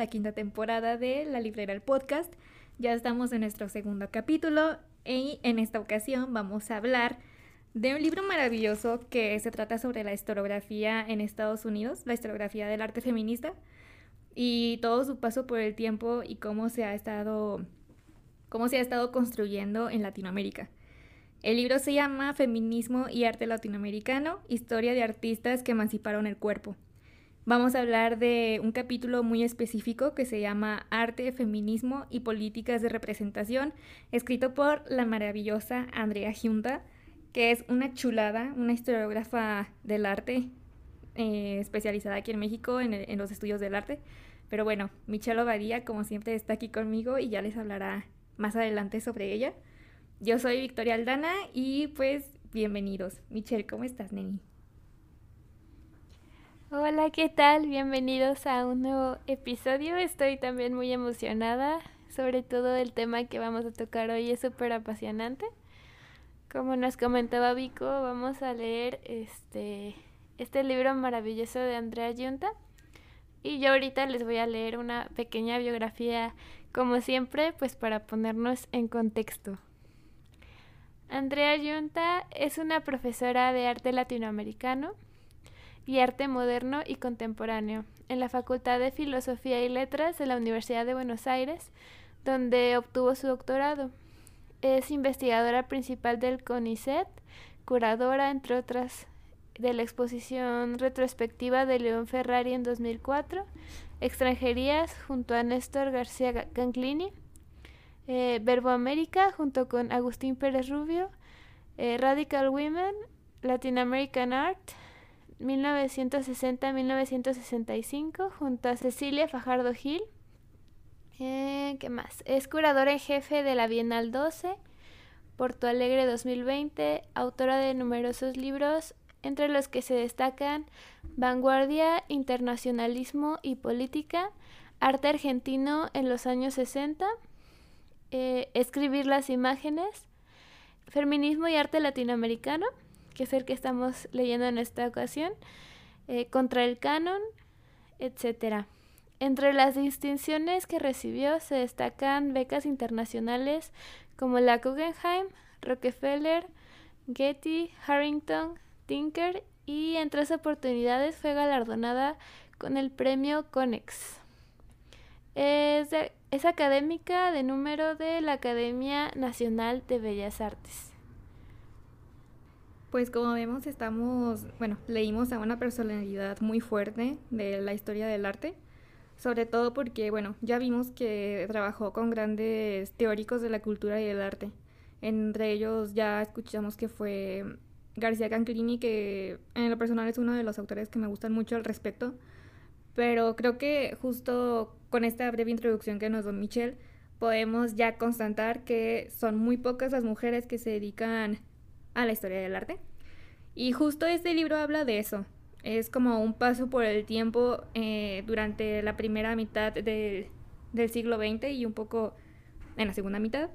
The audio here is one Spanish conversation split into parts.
la quinta temporada de La Librera el Podcast. Ya estamos en nuestro segundo capítulo y en esta ocasión vamos a hablar de un libro maravilloso que se trata sobre la historiografía en Estados Unidos, la historiografía del arte feminista y todo su paso por el tiempo y cómo se ha estado cómo se ha estado construyendo en Latinoamérica. El libro se llama Feminismo y Arte Latinoamericano, Historia de Artistas que Emanciparon el Cuerpo. Vamos a hablar de un capítulo muy específico que se llama Arte, Feminismo y Políticas de Representación, escrito por la maravillosa Andrea Junta, que es una chulada, una historiógrafa del arte eh, especializada aquí en México en, en los estudios del arte. Pero bueno, Michelle Obadía, como siempre, está aquí conmigo y ya les hablará más adelante sobre ella. Yo soy Victoria Aldana y pues bienvenidos. Michelle, ¿cómo estás, Neni? Hola, ¿qué tal? Bienvenidos a un nuevo episodio. Estoy también muy emocionada, sobre todo el tema que vamos a tocar hoy es súper apasionante. Como nos comentaba Vico, vamos a leer este, este libro maravilloso de Andrea Yunta. Y yo ahorita les voy a leer una pequeña biografía, como siempre, pues para ponernos en contexto. Andrea Yunta es una profesora de arte latinoamericano y arte moderno y contemporáneo en la Facultad de Filosofía y Letras de la Universidad de Buenos Aires, donde obtuvo su doctorado. Es investigadora principal del CONICET, curadora, entre otras, de la exposición retrospectiva de León Ferrari en 2004, Extranjerías junto a Néstor García Ganclini, eh, Verbo América junto con Agustín Pérez Rubio, eh, Radical Women, Latin American Art, 1960-1965, junto a Cecilia Fajardo Gil. Eh, ¿Qué más? Es curadora en jefe de la Bienal 12, Porto Alegre 2020, autora de numerosos libros, entre los que se destacan Vanguardia, Internacionalismo y Política, Arte Argentino en los años 60, eh, escribir las imágenes, feminismo y arte latinoamericano, que es el que estamos leyendo en esta ocasión, eh, contra el canon, etc. Entre las distinciones que recibió se destacan becas internacionales como la Guggenheim, Rockefeller, Getty, Harrington, Tinker y en tres oportunidades fue galardonada con el premio Conex. Es, es académica de número de la Academia Nacional de Bellas Artes. Pues como vemos estamos, bueno, leímos a una personalidad muy fuerte de la historia del arte, sobre todo porque, bueno, ya vimos que trabajó con grandes teóricos de la cultura y del arte. Entre ellos ya escuchamos que fue García Canclini, que en lo personal es uno de los autores que me gustan mucho al respecto. Pero creo que justo con esta breve introducción que nos dio Michelle, podemos ya constatar que son muy pocas las mujeres que se dedican a la historia del arte. Y justo este libro habla de eso. Es como un paso por el tiempo eh, durante la primera mitad del, del siglo XX y un poco en la segunda mitad.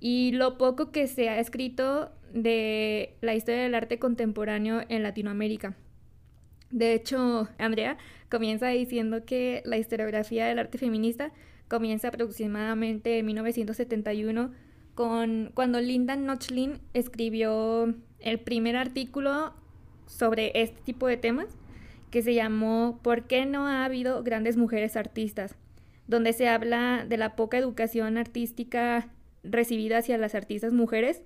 Y lo poco que se ha escrito de la historia del arte contemporáneo en Latinoamérica. De hecho, Andrea comienza diciendo que la historiografía del arte feminista comienza aproximadamente en 1971 con cuando Linda Nochlin escribió el primer artículo sobre este tipo de temas que se llamó ¿Por qué no ha habido grandes mujeres artistas? donde se habla de la poca educación artística recibida hacia las artistas mujeres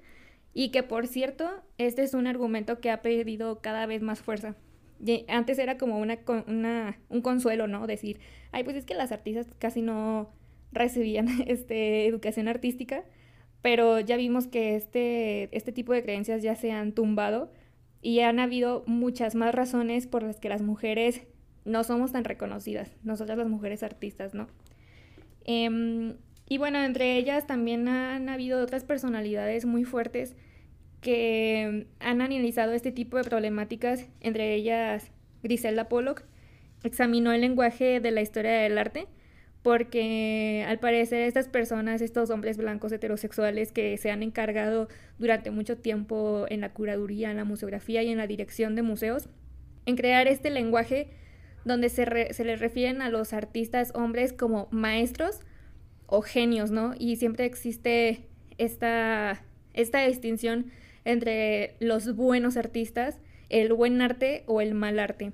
y que por cierto, este es un argumento que ha perdido cada vez más fuerza. Antes era como una, una, un consuelo, ¿no? Decir, ay, pues es que las artistas casi no recibían este, educación artística, pero ya vimos que este, este tipo de creencias ya se han tumbado y han habido muchas más razones por las que las mujeres no somos tan reconocidas, nosotras las mujeres artistas, ¿no? Em, y bueno, entre ellas también han habido otras personalidades muy fuertes que han analizado este tipo de problemáticas, entre ellas Griselda Pollock, examinó el lenguaje de la historia del arte, porque al parecer estas personas, estos hombres blancos heterosexuales que se han encargado durante mucho tiempo en la curaduría, en la museografía y en la dirección de museos, en crear este lenguaje, donde se, se les refieren a los artistas hombres como maestros o genios, ¿no? Y siempre existe esta, esta distinción entre los buenos artistas, el buen arte o el mal arte.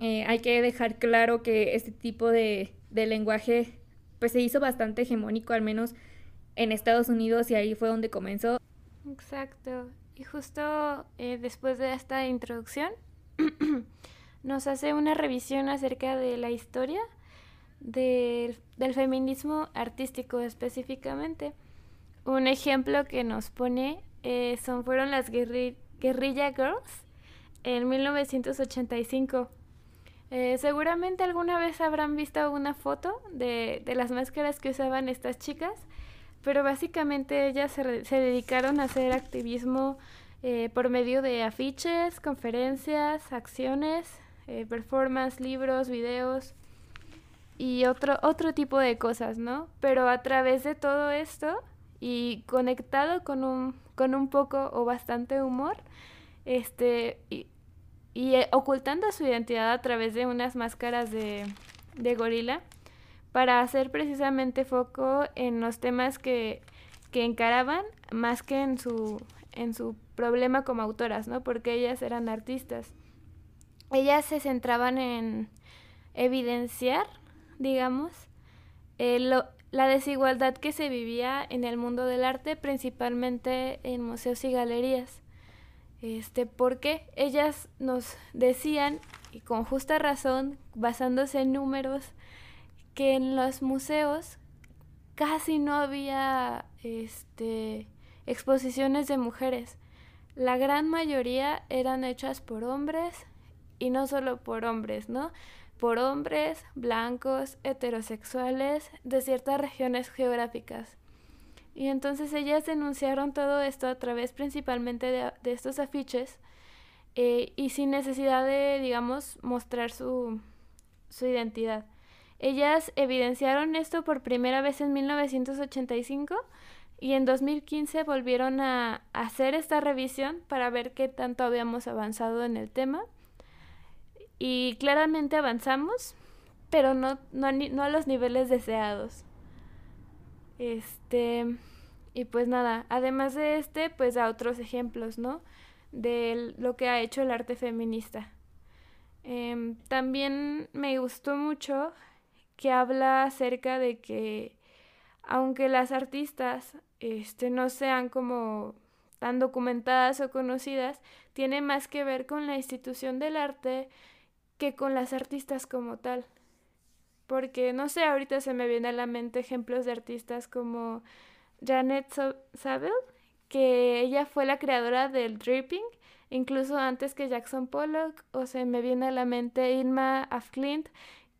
Eh, hay que dejar claro que este tipo de, de lenguaje pues se hizo bastante hegemónico, al menos en Estados Unidos, y ahí fue donde comenzó. Exacto. Y justo eh, después de esta introducción, nos hace una revisión acerca de la historia del feminismo artístico específicamente. Un ejemplo que nos pone eh, son, fueron las Guerrilla Girls en 1985. Eh, seguramente alguna vez habrán visto una foto de, de, las máscaras que usaban estas chicas, pero básicamente ellas se, se dedicaron a hacer activismo eh, por medio de afiches, conferencias, acciones, eh, performance, libros, videos y otro, otro tipo de cosas, ¿no? Pero a través de todo esto y conectado con un, con un poco o bastante humor, este, eh, ocultando su identidad a través de unas máscaras de, gorila para hacer precisamente foco en los temas que, que encaraban más que en su, en su problema como autoras, ¿no? Porque ellas eran artistas. Ellas se centraban en evidenciar, digamos, eh, la desigualdad que se vivía en el mundo del arte, principalmente en museos y galerías. Este, porque ellas nos decían, y con justa razón, basándose en números, que en los museos casi no había este, exposiciones de mujeres. La gran mayoría eran hechas por hombres y no solo por hombres, ¿no? por hombres blancos, heterosexuales de ciertas regiones geográficas. Y entonces ellas denunciaron todo esto a través principalmente de, estos afiches eh, y sin necesidad de, digamos, mostrar su, su identidad. Ellas evidenciaron esto por primera vez en 1985 y en 2015 volvieron a hacer esta revisión para ver qué tanto habíamos avanzado en el tema y claramente avanzamos, pero no, no, no a los niveles deseados. Este, y pues nada, además de este, pues a otros ejemplos, ¿no? De lo que ha hecho el arte feminista. Em, también me gustó mucho que habla acerca de que aunque las artistas este, no sean como tan documentadas o conocidas, tiene más que ver con la institución del arte que con las artistas como tal. Porque, no sé, ahorita se me viene a la mente ejemplos de artistas como Janet Saville, que ella fue la creadora del dripping, incluso antes que Jackson Pollock, o se me viene a la mente Irma Afklint,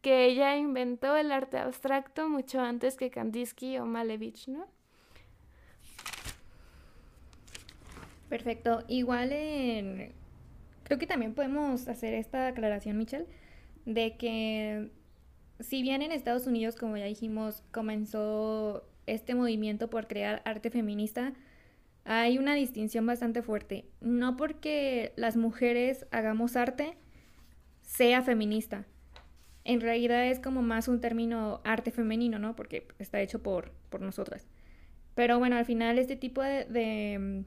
que ella inventó el arte abstracto mucho antes que Kandinsky o Malevich, ¿no? Perfecto. Igual en Creo que también podemos hacer esta aclaración, Michelle, de que si bien en Estados Unidos, como ya dijimos, comenzó este movimiento por crear arte feminista, hay una distinción bastante fuerte. No porque las mujeres hagamos arte sea feminista. En realidad es como más un término arte femenino, ¿no? Porque está hecho por, por nosotras. Pero bueno, al final este tipo de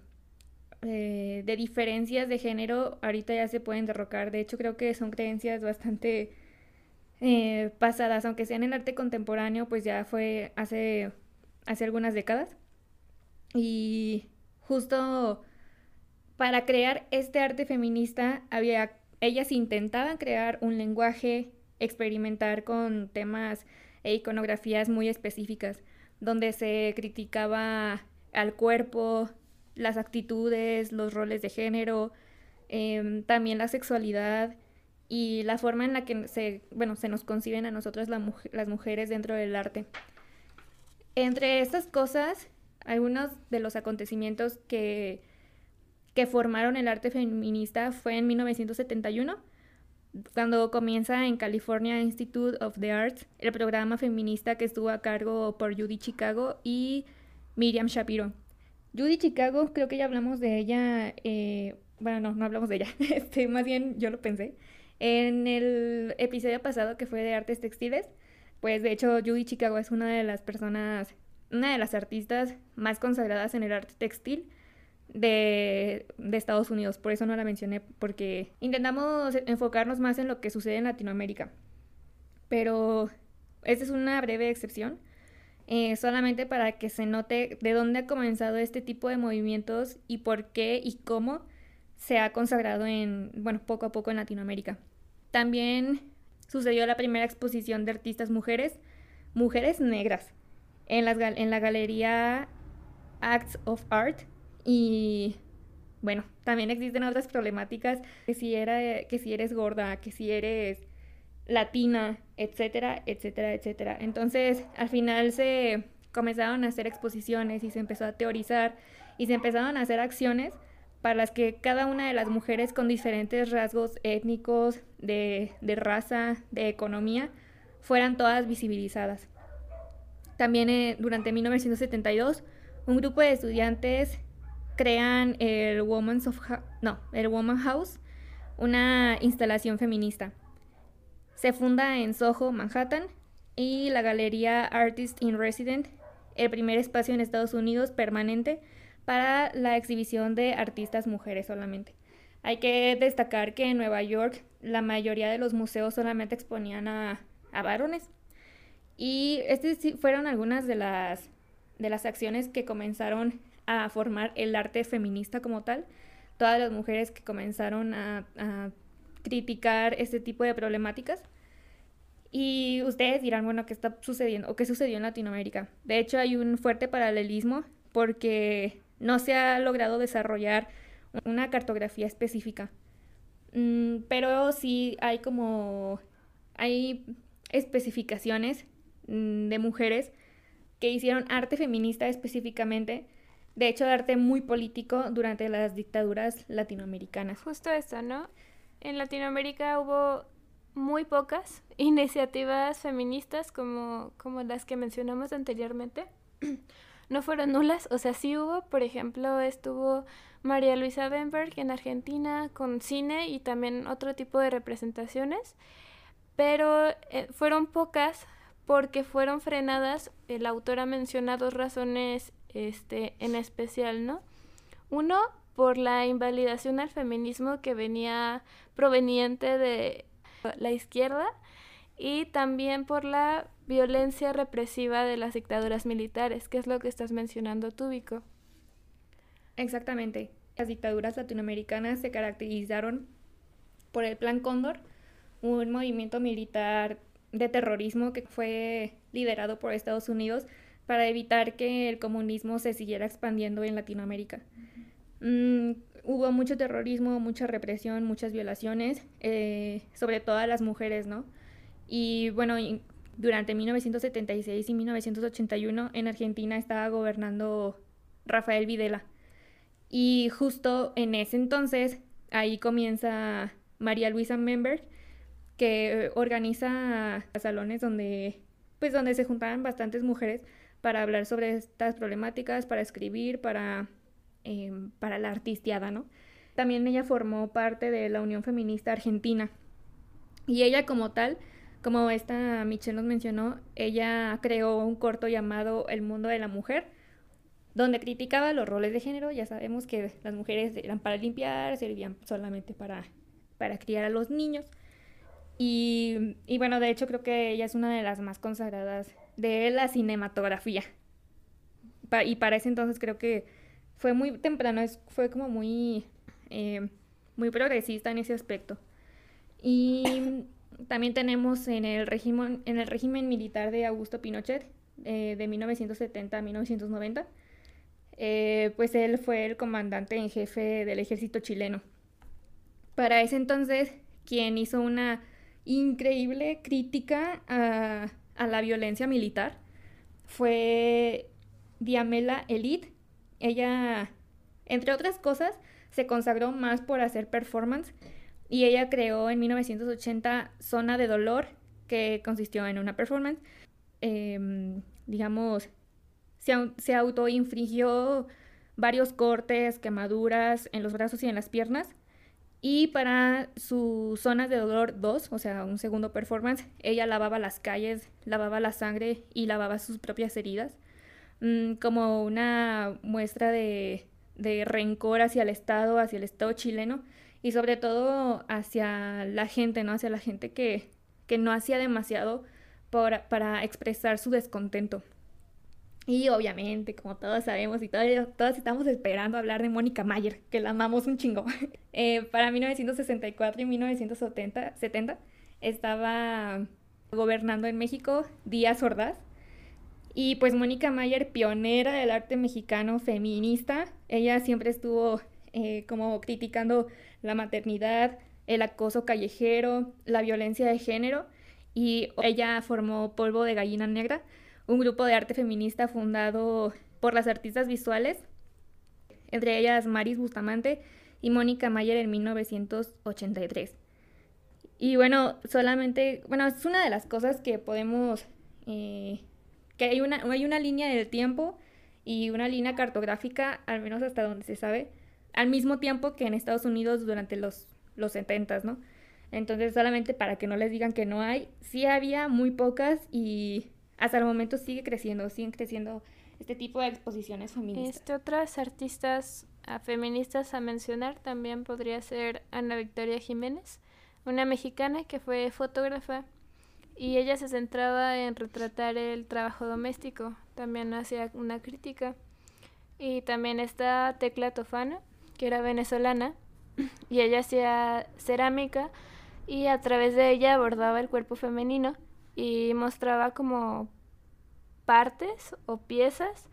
eh, de diferencias de género ahorita ya se pueden derrocar. De hecho, creo que son creencias bastante eh, pasadas, aunque sea en arte contemporáneo, pues ya fue hace, hace algunas décadas. Y justo para crear este arte feminista, había, ellas intentaban crear un lenguaje, experimentar con temas e iconografías muy específicas, donde se criticaba al cuerpo, las actitudes, los roles de género, em, también la sexualidad y la forma en la que se, bueno, se nos conciben a nosotros las mujeres dentro del arte. Entre estas cosas, algunos de los acontecimientos que, que formaron el arte feminista fue en 1971, cuando comienza en California Institute of the Arts el programa feminista que estuvo a cargo por Judy Chicago y Miriam Shapiro. Judy Chicago, creo que ya hablamos de ella, eh, bueno, no, no hablamos de ella, este, más bien yo lo pensé, En el episodio pasado que fue de artes textiles, pues de hecho Judy Chicago es una de las personas, una de las artistas más consagradas en el arte textil de, de, Estados Unidos. Por eso no la mencioné, porque intentamos enfocarnos más en lo que sucede en Latinoamérica. Pero esta es una breve excepción, eh, solamente para que se note de dónde ha comenzado este tipo de movimientos y por qué y cómo se ha consagrado en, bueno, poco a poco en Latinoamérica. También sucedió la primera exposición de artistas mujeres, mujeres negras, en, las, en la galería Acts of Art y bueno, también existen otras problemáticas, que si, era, que si eres gorda, que si eres latina, etcétera, etcétera, etcétera. Entonces, al final se comenzaron a hacer exposiciones y se empezó a teorizar y se empezaron a hacer acciones para las que cada una de las mujeres con diferentes rasgos étnicos, de, raza, de economía, fueran todas visibilizadas. También eh, durante 1972, un grupo de estudiantes crean el Woman's of no, el Woman House, una instalación feminista se funda en Soho, Manhattan, y la Galería Artist in Resident, el primer espacio en Estados Unidos permanente para la exhibición de artistas mujeres solamente. Hay que destacar que en Nueva York la mayoría de los museos solamente exponían a, varones. Y estas fueron algunas de las, de las acciones que comenzaron a formar el arte feminista como tal. Todas las mujeres que comenzaron a criticar este tipo de problemáticas. Y ustedes dirán, bueno, ¿qué está sucediendo o qué sucedió en Latinoamérica? De hecho, hay un fuerte paralelismo porque no se ha logrado desarrollar una cartografía específica. Mm, pero sí hay como, hay especificaciones mm, de mujeres que hicieron arte feminista específicamente, de hecho, arte muy político durante las dictaduras latinoamericanas. Justo eso, ¿no? en Latinoamérica hubo muy pocas iniciativas feministas como, como las que mencionamos anteriormente. no fueron nulas, o sea, sí hubo, por ejemplo, estuvo María Luisa Benberg en Argentina con cine y también otro tipo de representaciones, pero eh, fueron pocas porque fueron frenadas, el autor ha mencionado razones este, en especial, ¿no? Uno, por la invalidación al feminismo que venía proveniente de la izquierda y también por la violencia represiva de las dictaduras militares, que es lo que estás mencionando tú, Vico. Exactamente. Las dictaduras latinoamericanas se caracterizaron por el Plan Cóndor, un movimiento militar de terrorismo que fue liderado por Estados Unidos para evitar que el comunismo se siguiera expandiendo en Latinoamérica. Mm, hubo mucho terrorismo, mucha represión, muchas violaciones, eh, sobre todo a las mujeres, ¿no? Y bueno, durante 1976 y 1981 en Argentina estaba gobernando Rafael Videla. Y justo en ese entonces, ahí comienza María Luisa Member, que organiza salones donde, pues donde se juntaban bastantes mujeres para hablar sobre estas problemáticas, para escribir, para Em, para la artistiada, ¿no? También ella formó parte de la Unión Feminista Argentina. Y ella como tal, como esta Michelle nos mencionó, ella creó un corto llamado El mundo de la mujer, donde criticaba los roles de género. Ya sabemos que las mujeres eran para limpiar, servían solamente para, para criar a los niños. Y, y bueno, de hecho creo que ella es una de las más consagradas de la cinematografía. y para ese entonces creo que fue muy temprano, fue como muy, eh, muy progresista en ese aspecto. Y también tenemos en el régimen, en el régimen militar de Augusto Pinochet, eh, de 1970 a 1990, eh, pues él fue el comandante en jefe del ejército chileno. Para ese entonces, quien hizo una increíble crítica a, a la violencia militar fue Diamela Elite, ella, entre otras cosas, se consagró más por hacer performance y ella creó en 1980 Zona de Dolor, que consistió en una performance. Em, digamos, se, se autoinfligió varios cortes, quemaduras en los brazos y en las piernas. Y para sus zonas de dolor 2, o sea, un segundo performance, ella lavaba las calles, lavaba la sangre y lavaba sus propias heridas, mm, como una muestra de rencor hacia el Estado, hacia el Estado chileno y sobre todo hacia la gente, ¿no? Hacia la gente que, que no hacía demasiado para expresar su descontento. Y obviamente, como todos sabemos y todos, todos estamos esperando hablar de Mónica Mayer, que la amamos un chingo. Eh, para 1964 y 1970 70, estaba gobernando en México Díaz Ordaz. Y pues Mónica Mayer, pionera del arte mexicano feminista, ella siempre estuvo eh, como criticando la maternidad, el acoso callejero, la violencia de género. Y ella formó Polvo de Gallina Negra, un grupo de arte feminista fundado por las artistas visuales, entre ellas Maris Bustamante y Mónica Mayer en 1983. Y bueno, solamente, bueno, es una de las cosas que podemos, eh, que hay una, hay una línea del tiempo y una línea cartográfica, al menos hasta donde se sabe, al mismo tiempo que en Estados Unidos durante los, los 70, ¿no? Entonces, solamente para que no les digan que no hay, sí había muy pocas y hasta el momento sigue creciendo, siguen creciendo este tipo de exposiciones feministas. Este, otras artistas ah, feministas a mencionar también podría ser Ana Victoria Jiménez, una mexicana que fue fotógrafa y ella se centraba en retratar el trabajo doméstico, también hacía una crítica. Y también está Tecla Tofano, que era venezolana, y ella hacía cerámica y a través de ella abordaba el cuerpo femenino y mostraba como partes o piezas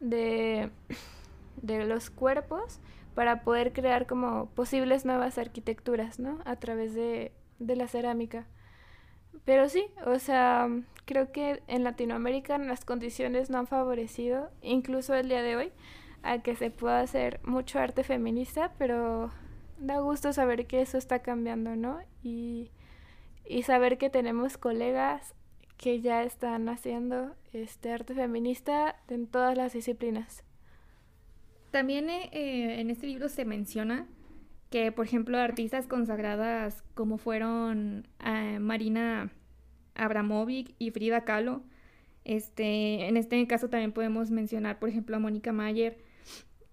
de, de los cuerpos para poder crear como posibles nuevas arquitecturas, ¿no? A través de, de la cerámica. Pero sí, o sea, creo que en Latinoamérica las condiciones no han favorecido, incluso el día de hoy, a que se pueda hacer mucho arte feminista, pero da gusto saber que eso está cambiando, ¿no? Y y saber que tenemos colegas que ya están haciendo este arte feminista en todas las disciplinas. También eh, eh, en este libro se menciona que, por ejemplo, artistas consagradas como fueron eh, Marina Abramovic y Frida Kahlo, este, en este caso también podemos mencionar, por ejemplo, a Mónica Mayer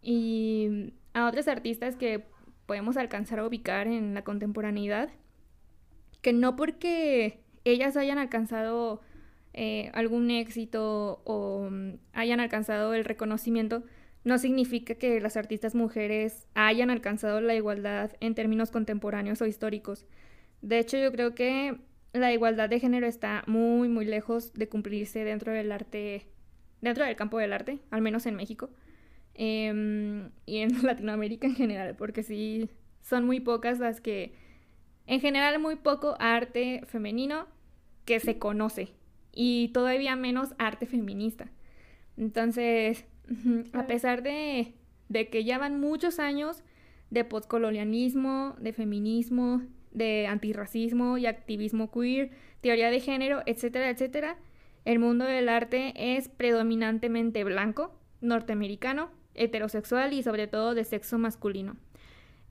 y a otros artistas que podemos alcanzar a ubicar en la contemporaneidad que no porque ellas hayan alcanzado eh, algún éxito o mm, hayan alcanzado el reconocimiento, no significa que las artistas mujeres hayan alcanzado la igualdad en términos contemporáneos o históricos. De hecho, yo creo que la igualdad de género está muy, muy lejos de cumplirse dentro del arte, dentro del campo del arte, al menos en México em, y en Latinoamérica en general, porque sí, son muy pocas las que en general muy poco arte femenino que se conoce y todavía menos arte feminista. Entonces, a pesar de, de que ya van muchos años de postcolonialismo, de feminismo, de antirracismo y activismo queer, teoría de género, etcétera, etcétera, el mundo del arte es predominantemente blanco, norteamericano, heterosexual y sobre todo de sexo masculino.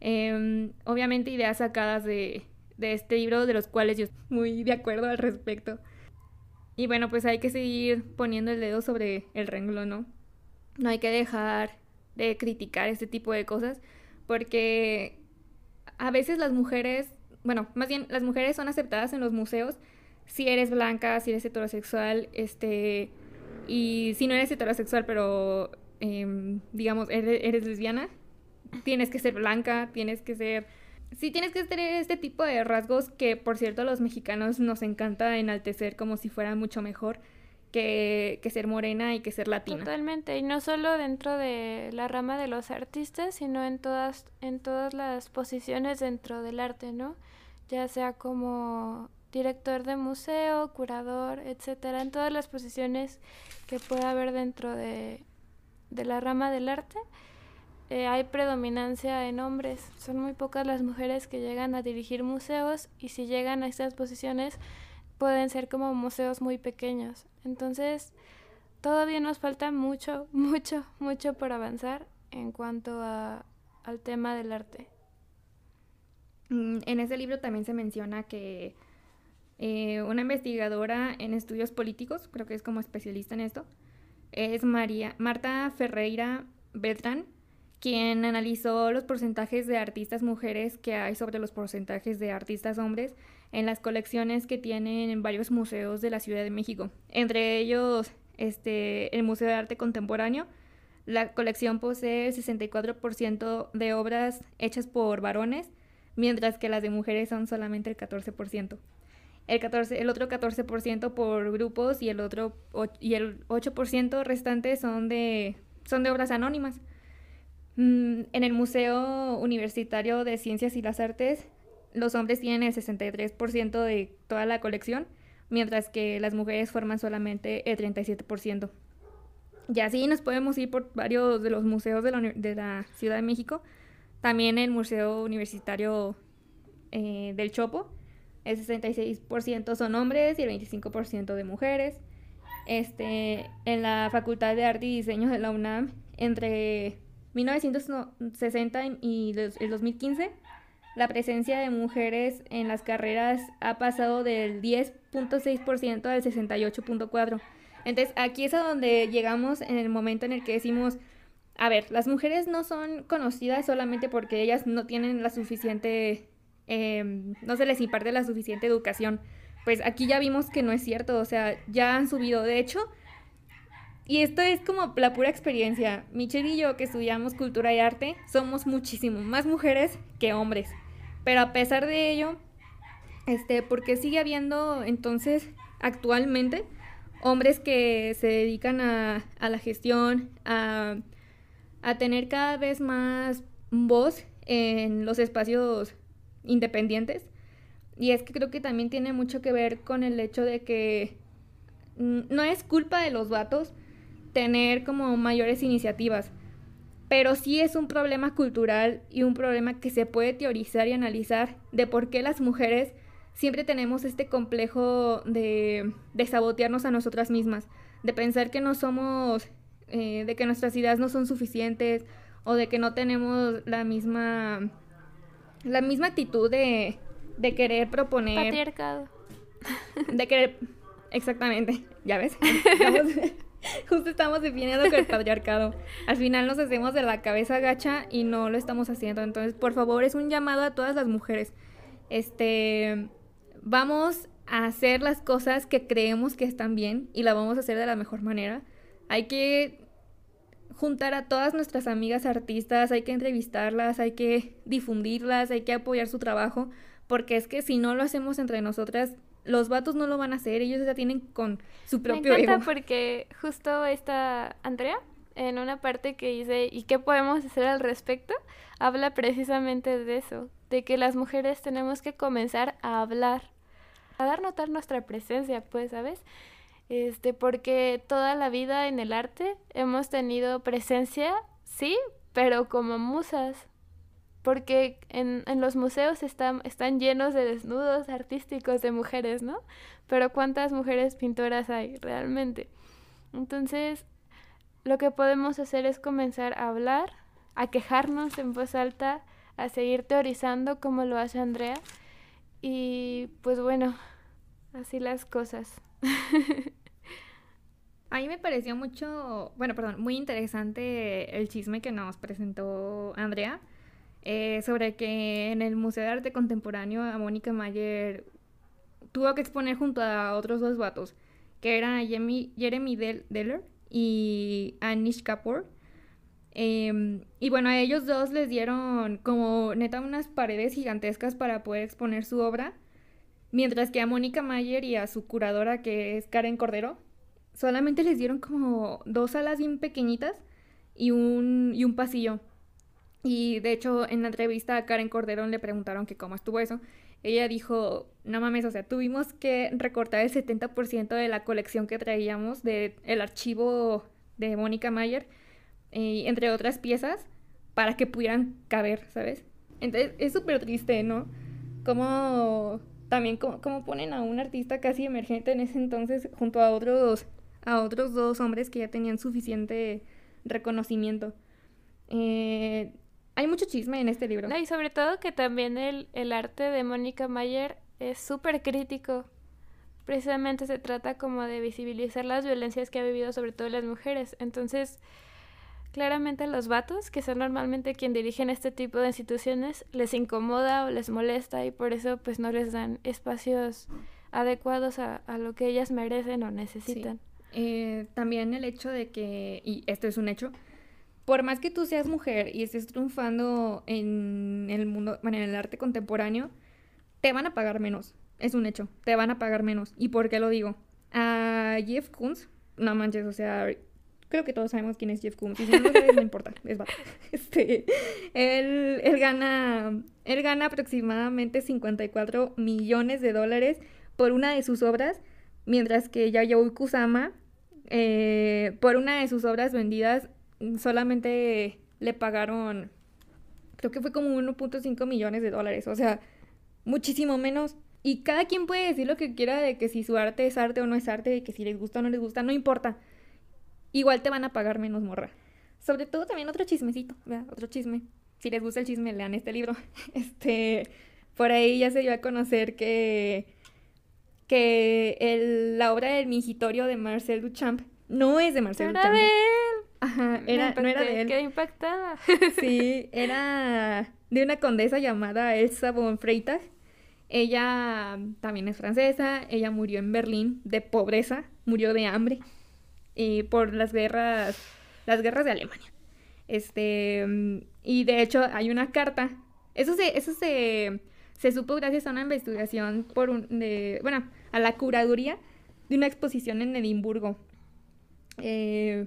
Em, obviamente ideas sacadas de, de este libro, de los cuales yo estoy muy de acuerdo al respecto. Y bueno, pues hay que seguir poniendo el dedo sobre el renglón, ¿no? No hay que dejar de criticar este tipo de cosas, porque a veces las mujeres, bueno, más bien las mujeres son aceptadas en los museos si eres blanca, si eres heterosexual, este, y si no eres heterosexual, pero em, digamos, eres lesbiana, tienes que ser blanca, tienes que ser... Sí, tienes que tener este tipo de rasgos que, por cierto, a los mexicanos nos encanta enaltecer como si fuera mucho mejor que, que ser morena y que ser latina. Totalmente, y no solo dentro de la rama de los artistas, sino en todas, en todas las posiciones dentro del arte, ¿no? Ya sea como director de museo, curador, etcétera, en todas las posiciones que pueda haber dentro de, de la rama del arte eh, hay predominancia en hombres. Son muy pocas las mujeres que llegan a dirigir museos y si llegan a estas posiciones pueden ser como museos muy pequeños. Entonces, todavía nos falta mucho, mucho, mucho por avanzar en cuanto a, al tema del arte. Mm, en ese libro también se menciona que eh, una investigadora en estudios políticos, creo que es como especialista en esto, es María Marta Ferreira Beltrán, quien analizó los porcentajes de artistas mujeres que hay sobre los porcentajes de artistas hombres en las colecciones que tienen en varios museos de la Ciudad de México. Entre ellos, este, el Museo de Arte Contemporáneo. La colección posee el 64% de obras hechas por varones, mientras que las de mujeres son solamente el 14%. El, 14, el otro 14% por grupos y el otro y el 8% restante son de, son de obras anónimas. Mm, en el Museo Universitario de Ciencias y las Artes, los hombres tienen el 63% de toda la colección, mientras que las mujeres forman solamente el 37%. Y así nos podemos ir por varios de los museos de la, de la Ciudad de México. También el Museo Universitario eh, del Chopo, el 66% son hombres y el 25% de mujeres. Este, en la Facultad de Arte y Diseño de la UNAM, entre 1960 y el 2015, la presencia de mujeres en las carreras ha pasado del 10.6% al 68.4%. Entonces, aquí es a donde llegamos en el momento en el que decimos, a ver, las mujeres no son conocidas solamente porque ellas no tienen la suficiente, em, no se les imparte la suficiente educación. Pues aquí ya vimos que no es cierto, o sea, ya han subido. De hecho, y esto es como la pura experiencia. Michelle y yo, que estudiamos cultura y arte, somos muchísimo más mujeres que hombres. Pero a pesar de ello, este, porque sigue habiendo entonces actualmente hombres que se dedican a, la gestión, a tener cada vez más voz en los espacios independientes. Y es que creo que también tiene mucho que ver con el hecho de que no es culpa de los vatos, tener como mayores iniciativas. Pero sí es un problema cultural y un problema que se puede teorizar y analizar de por qué las mujeres siempre tenemos este complejo de, de sabotearnos a nosotras mismas, de pensar que no somos, eh, de que nuestras ideas no son suficientes o de que no tenemos la misma, la misma actitud de, de querer proponer. Patriarcado. De querer, exactamente, ya ves. Justo estamos definiendo que el patriarcado. Al final nos hacemos de la cabeza gacha y no lo estamos haciendo. Entonces, por favor, es un llamado a todas las mujeres. Este, vamos a hacer las cosas que creemos que están bien y la vamos a hacer de la mejor manera. Hay que juntar a todas nuestras amigas artistas, hay que entrevistarlas, hay que difundirlas, hay que apoyar su trabajo, porque es que si no lo hacemos entre nosotras, los vatos no lo van a hacer, ellos ya tienen con su propio Me encanta porque justo esta Andrea, en una parte que dice, ¿y qué podemos hacer al respecto? Habla precisamente de eso, de que las mujeres tenemos que comenzar a hablar, a dar notar nuestra presencia, pues, ¿sabes? Este, porque toda la vida en el arte hemos tenido presencia, sí, pero como musas, porque en, en los museos están, están llenos de desnudos artísticos de mujeres, ¿no? Pero ¿cuántas mujeres pintoras hay realmente? Entonces, lo que podemos hacer es comenzar a hablar, a quejarnos en voz alta, a seguir teorizando como lo hace Andrea. Y pues bueno, así las cosas. A mí me pareció mucho, bueno, perdón, muy interesante el chisme que nos presentó Andrea eh, sobre que en el Museo de Arte Contemporáneo a Mónica Mayer tuvo que exponer junto a otros dos vatos, que eran Jeremy, Jeremy Deller y Anish Kapoor. Em, y bueno, a ellos dos les dieron como neta unas paredes gigantescas para poder exponer su obra, mientras que a Mónica Mayer y a su curadora, que es Karen Cordero, solamente les dieron como dos salas bien pequeñitas y un, y un pasillo. Y de hecho, en la entrevista a Karen Corderón le preguntaron que cómo estuvo eso. Ella dijo, no mames, o sea, tuvimos que recortar el 70% de la colección que traíamos del el archivo de Mónica Mayer, eh, entre otras piezas, para que pudieran caber, ¿sabes? Entonces, es súper triste, ¿no? Como también como, ponen a un artista casi emergente en ese entonces junto a otros, a otros dos hombres que ya tenían suficiente reconocimiento. Eh, hay mucho chisme en este libro. No, y sobre todo que también el, el arte de Mónica Mayer es súper crítico. Precisamente se trata como de visibilizar las violencias que ha vivido sobre todo las mujeres. Entonces, claramente a los vatos, que son normalmente quien dirigen este tipo de instituciones, les incomoda o les molesta y por eso pues no les dan espacios adecuados a, a lo que ellas merecen o necesitan. Eh, también el hecho de que, y esto es un hecho, por más que tú seas mujer y estés triunfando en el mundo, bueno, en el arte contemporáneo, te van a pagar menos. Es un hecho, te van a pagar menos. ¿Y por qué lo digo? A Jeff Koons, no manches, o sea, creo que todos sabemos quién es Jeff Koons. Y si no lo no importa, es vato. Este, él, él, gana, él gana aproximadamente 54 millones de dólares por una de sus obras, mientras que Yayoi Kusama, eh, por una de sus obras vendidas, solamente le pagaron, creo que fue como 1.5 millones de dólares. O sea, muchísimo menos. Y cada quien puede decir lo que quiera de que si su arte es arte o no es arte, de que si les gusta o no les gusta, no importa. Igual te van a pagar menos, morra. Sobre todo también otro chismecito, otro chisme. Si les gusta el chisme, lean este libro. Este, por ahí ya se dio a conocer que, que el, la obra del mingitorio de Marcel Duchamp no es de Marcel Duchamp. De él. Ajá, era, no era de él. Quedé impactada. Sí, era de una condesa llamada Elsa von Freytag. Ella también es francesa, ella murió en Berlín de pobreza, murió de hambre y por las guerras, las guerras de Alemania. Este, y de hecho hay una carta, eso se, eso se, se supo gracias a una investigación por un, bueno, a la curaduría de una exposición en Edimburgo. Eh,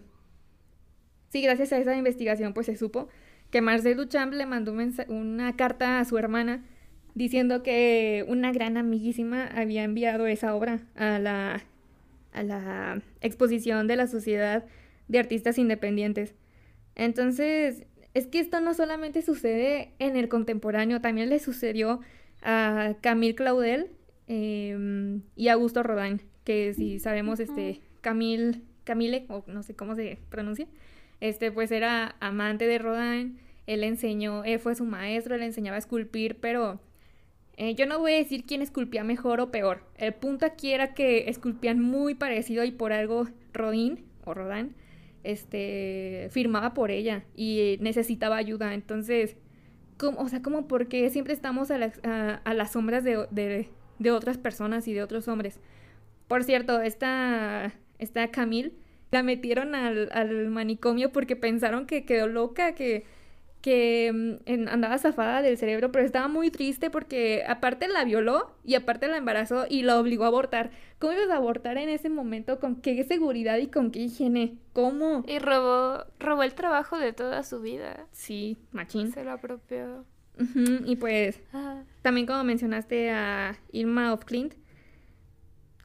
sí, gracias a esa investigación pues se supo que Marcel Duchamp le mandó una carta a su hermana diciendo que una gran amiguísima había enviado esa obra a la, a la exposición de la Sociedad de Artistas Independientes. Entonces, es que esto no solamente sucede en el contemporáneo, también le sucedió a Camille Claudel em, y Augusto Rodin, que si sabemos, este, Camille, Camille, o no sé cómo se pronuncia, este, pues era amante de Rodin, él enseñó, él fue su maestro, él enseñaba a esculpir, pero eh, yo no voy a decir quién esculpía mejor o peor. El punto aquí era que esculpían muy parecido y por algo Rodin o Rodin este, firmaba por ella y necesitaba ayuda. Entonces, ¿cómo, o sea, como porque siempre estamos a, a, las sombras de, de, de, otras personas y de otros hombres. Por cierto, esta, esta Camille la metieron al, al manicomio porque pensaron que quedó loca, que que mm, andaba zafada del cerebro, pero estaba muy triste porque aparte la violó y aparte la embarazó y la obligó a abortar. ¿Cómo ibas a abortar en ese momento? ¿Con qué seguridad y con qué higiene? ¿Cómo? Y robó, robó el trabajo de toda su vida. Sí, machín. Se lo apropió. Y pues, también como mencionaste a Irma of Clint,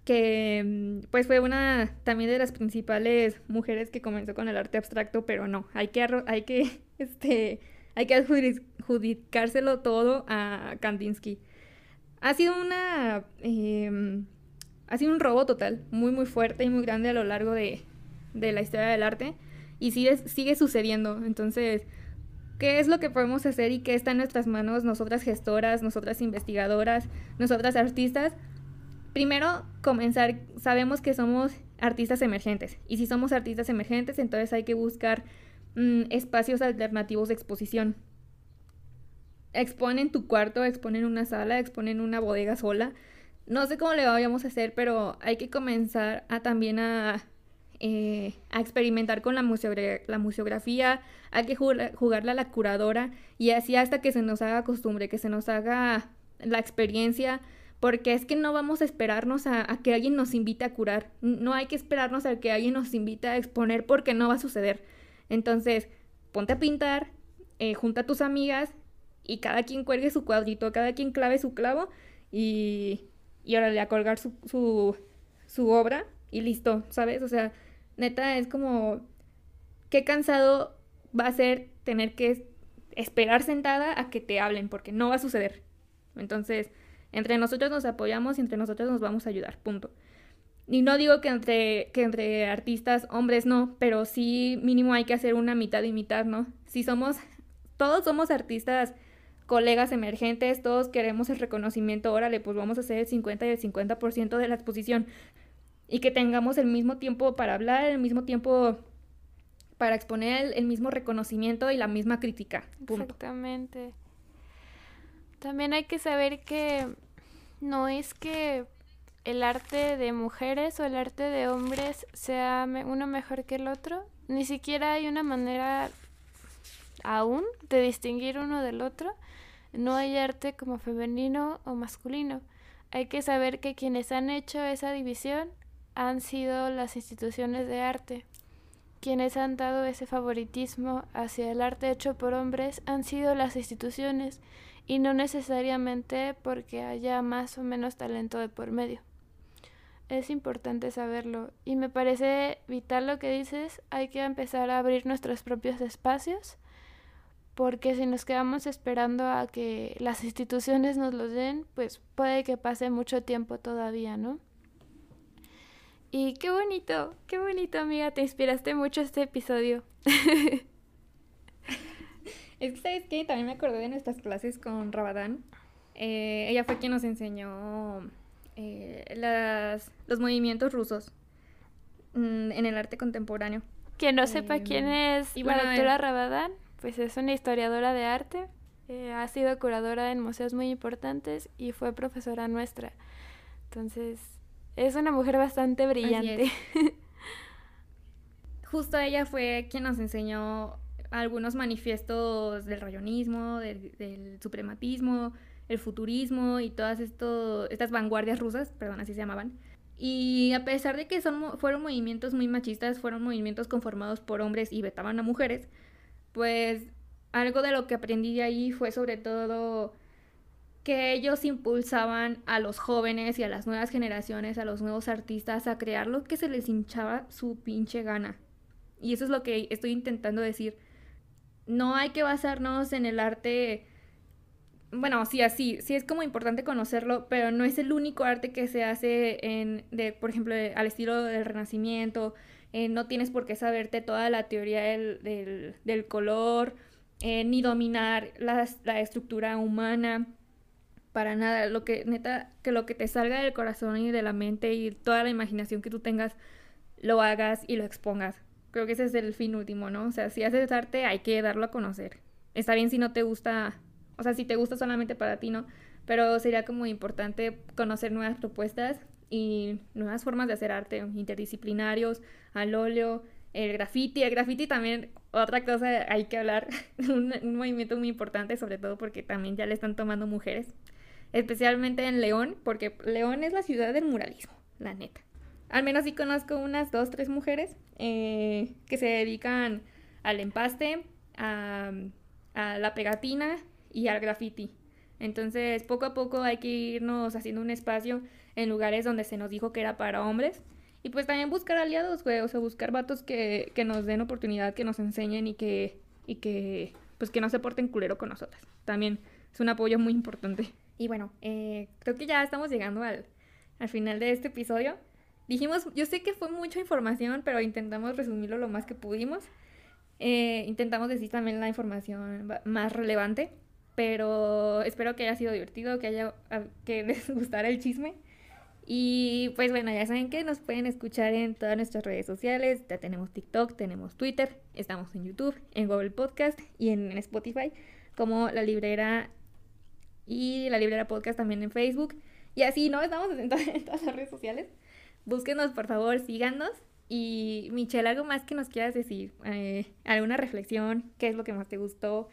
que mm, pues fue una también de las principales mujeres que comenzó con el arte abstracto, pero no, hay que, hay que este, hay que adjudicárselo todo a Kandinsky. Ha sido una... Em, ha sido un robo total, muy muy fuerte y muy grande a lo largo de, de la historia del arte y sigue, sigue sucediendo. Entonces, ¿qué es lo que podemos hacer y qué está en nuestras manos nosotras gestoras, nosotras investigadoras, nosotras artistas? Primero, comenzar, sabemos que somos artistas emergentes y si somos artistas emergentes, entonces hay que buscar Mm, espacios alternativos de exposición. Exponen tu cuarto, exponen una sala, exponen una bodega sola. No sé cómo le vayamos a hacer, pero hay que comenzar a también a, eh, a experimentar con la, la museografía, hay que jugarla a la curadora y así hasta que se nos haga costumbre, que se nos haga la experiencia, porque es que no vamos a esperarnos a, a, que alguien nos invite a curar, no hay que esperarnos a que alguien nos invite a exponer porque no va a suceder. Entonces, ponte a pintar, eh, junta a tus amigas y cada quien cuelgue su cuadrito, cada quien clave su clavo y, y órale a colgar su, su, su obra y listo, ¿sabes? O sea, neta es como, qué cansado va a ser tener que esperar sentada a que te hablen, porque no va a suceder. Entonces, entre nosotros nos apoyamos y entre nosotros nos vamos a ayudar, punto. Y no digo que entre, que entre artistas hombres no, pero sí mínimo hay que hacer una mitad y mitad, ¿no? Si somos todos somos artistas, colegas emergentes, todos queremos el reconocimiento, órale, pues vamos a hacer el 50 y el 50% de la exposición. Y que tengamos el mismo tiempo para hablar, el mismo tiempo para exponer el, mismo reconocimiento y la misma crítica. Exactamente. También hay que saber que no es que el arte de mujeres o el arte de hombres sea uno mejor que el otro. Ni siquiera hay una manera aún de distinguir uno del otro. No hay arte como femenino o masculino. Hay que saber que quienes han hecho esa división han sido las instituciones de arte. Quienes han dado ese favoritismo hacia el arte hecho por hombres han sido las instituciones y no necesariamente porque haya más o menos talento de por medio. Es importante saberlo y me parece vital lo que dices, hay que empezar a abrir nuestros propios espacios porque si nos quedamos esperando a que las instituciones nos los den, pues puede que pase mucho tiempo todavía, ¿no? Y qué bonito, qué bonito, amiga, te inspiraste mucho este episodio. es que, ¿sabes qué? También me acordé de nuestras clases con Rabadán. Eh, ella fue quien nos enseñó eh, las, los movimientos rusos mm, en el arte contemporáneo. Quien no sepa quién em, es la doctora Rabadán, pues es una historiadora de arte, eh, ha sido curadora en museos muy importantes y fue profesora nuestra. Entonces, es una mujer bastante brillante. Justo ella fue quien nos enseñó algunos manifiestos del rayonismo, del, suprematismo, el futurismo y todas esto, estas vanguardias rusas, perdón, así se llamaban. Y a pesar de que son, fueron movimientos muy machistas, fueron movimientos conformados por hombres y vetaban a mujeres, pues algo de lo que aprendí de ahí fue sobre todo que ellos impulsaban a los jóvenes y a las nuevas generaciones, a los nuevos artistas, a crear lo que se les hinchaba su pinche gana. Y eso es lo que estoy intentando decir. No hay que basarnos en el arte. Bueno, sí, así, sí es como importante conocerlo, pero no es el único arte que se hace en, de, por ejemplo, al estilo del Renacimiento. Eh, no tienes por qué saberte toda la teoría del, del, color, eh, ni dominar la, la estructura humana para nada. Lo que, neta, que lo que te salga del corazón y de la mente y toda la imaginación que tú tengas, lo hagas y lo expongas. Creo que ese es el fin último, ¿no? O sea, si haces arte, hay que darlo a conocer. Está bien si no te gusta, o sea, si te gusta solamente para ti, ¿no? Pero sería como importante conocer nuevas propuestas y nuevas formas de hacer arte, interdisciplinarios, al óleo, el graffiti. El graffiti también, otra cosa hay que hablar, un, un movimiento muy importante, sobre todo porque también ya le están tomando mujeres especialmente en León, porque León es la ciudad del muralismo, la neta. Al menos sí conozco unas dos, tres mujeres eh, que se dedican al empaste, a, a la pegatina y al graffiti. Entonces, poco a poco hay que irnos haciendo un espacio en lugares donde se nos dijo que era para hombres. Y pues también buscar aliados, güey, o sea, buscar vatos que, que nos den oportunidad, que nos enseñen y que, y que, pues que no se porten culero con nosotras. También es un apoyo muy importante. Y bueno, eh, creo que ya estamos llegando al, final de este episodio. Dijimos, yo sé que fue mucha información, pero intentamos resumirlo lo más que pudimos. Eh, intentamos decir también la información más relevante, pero espero que haya sido divertido, que, haya, que les gustara el chisme. Y pues bueno, ya saben que nos pueden escuchar en todas nuestras redes sociales. Ya tenemos TikTok, tenemos Twitter, estamos en YouTube, en Google Podcast y en Spotify como la librera y la Librera Podcast también en Facebook. Y así, ¿no? Estamos en, todas, las redes sociales. Búsquenos, por favor, síganos. Y Michelle, ¿algo más que nos quieras decir? Eh, ¿Alguna reflexión? ¿Qué es lo que más te gustó?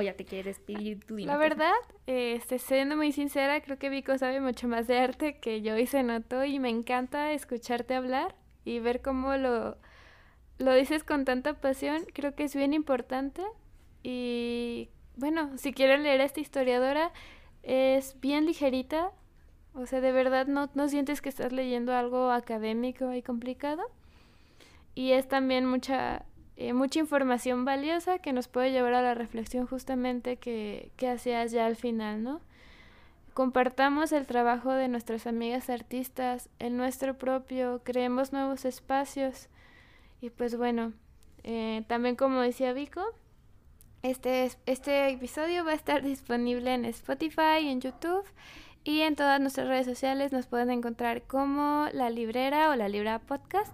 ¿O ya te quieres despedir tú? La verdad, este, siendo muy sincera, creo que Vico sabe mucho más de arte que yo y se notó y me encanta escucharte hablar y ver cómo lo, lo dices con tanta pasión. Creo que es bien importante y bueno, si quieren leer a esta historiadora, es bien ligerita. O sea, de verdad no, no sientes que estás leyendo algo académico y complicado. Y es también mucha, eh, mucha información valiosa que nos puede llevar a la reflexión justamente que, que hacías ya al final, ¿no? Compartamos el trabajo de nuestras amigas artistas, el nuestro propio, creemos nuevos espacios. Y pues bueno, eh, también como decía Vico, Este, este episodio va a estar disponible en Spotify, en YouTube y en todas nuestras redes sociales nos pueden encontrar como La Librera o La Libra Podcast.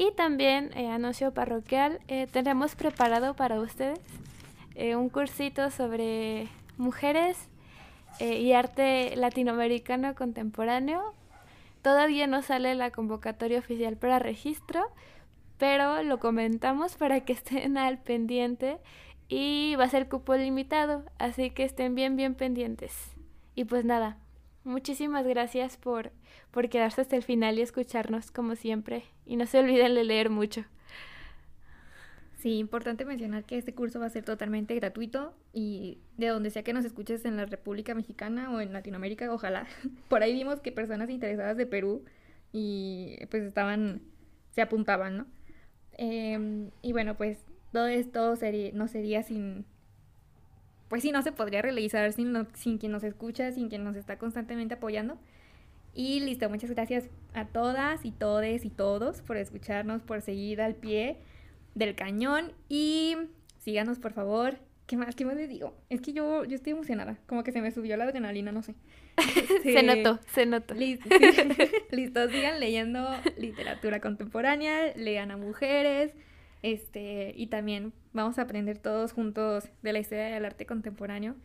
Y también, eh, anuncio parroquial, eh, tenemos preparado para ustedes eh, un cursito sobre mujeres y arte latinoamericano contemporáneo. Todavía no sale la convocatoria oficial para registro, pero lo comentamos para que estén al pendiente y va a ser cupo limitado, así que estén bien, bien pendientes. Y pues nada, muchísimas gracias por, por quedarse hasta el final y escucharnos como siempre. Y no se olviden de leer mucho. Sí, importante mencionar que este curso va a ser totalmente gratuito y de donde sea que nos escuches en la República Mexicana o en Latinoamérica, ojalá. Por ahí vimos que personas interesadas de Perú y pues estaban, se apuntaban, ¿no? Em, y bueno, pues todo esto sería, no sería sin, pues sí, no se podría realizar sin, sin quien nos escucha, sin quien nos está constantemente apoyando. Y listo, muchas gracias a todas y todes y todos por escucharnos, por seguir al pie del cañón y síganos por favor. ¿Qué más? ¿Qué más les digo? Es que yo, yo estoy emocionada, como que se me subió la adrenalina, no sé. se notó, se notó. Listo, listo, sigan leyendo literatura contemporánea, lean a mujeres, este, y también vamos a aprender todos juntos de la historia del arte contemporáneo,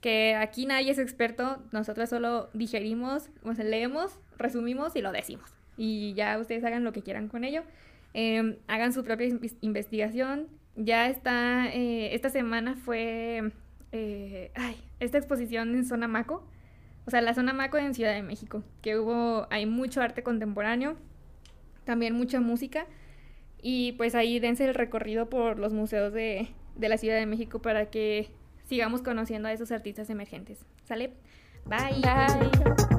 que aquí nadie es experto, nosotros solo digerimos, leemos, resumimos y lo decimos. Y ya ustedes hagan lo que quieran con ello. Em, hagan su propia investigación. Ya está, eh, esta semana fue eh, ay, esta exposición en Zona Maco, o sea, la Zona Maco en Ciudad de México, que hubo, hay mucho arte contemporáneo, también mucha música. Y pues ahí dense el recorrido por los museos de, de la Ciudad de México para que sigamos conociendo a esos artistas emergentes. ¿Sale? Bye. Bye.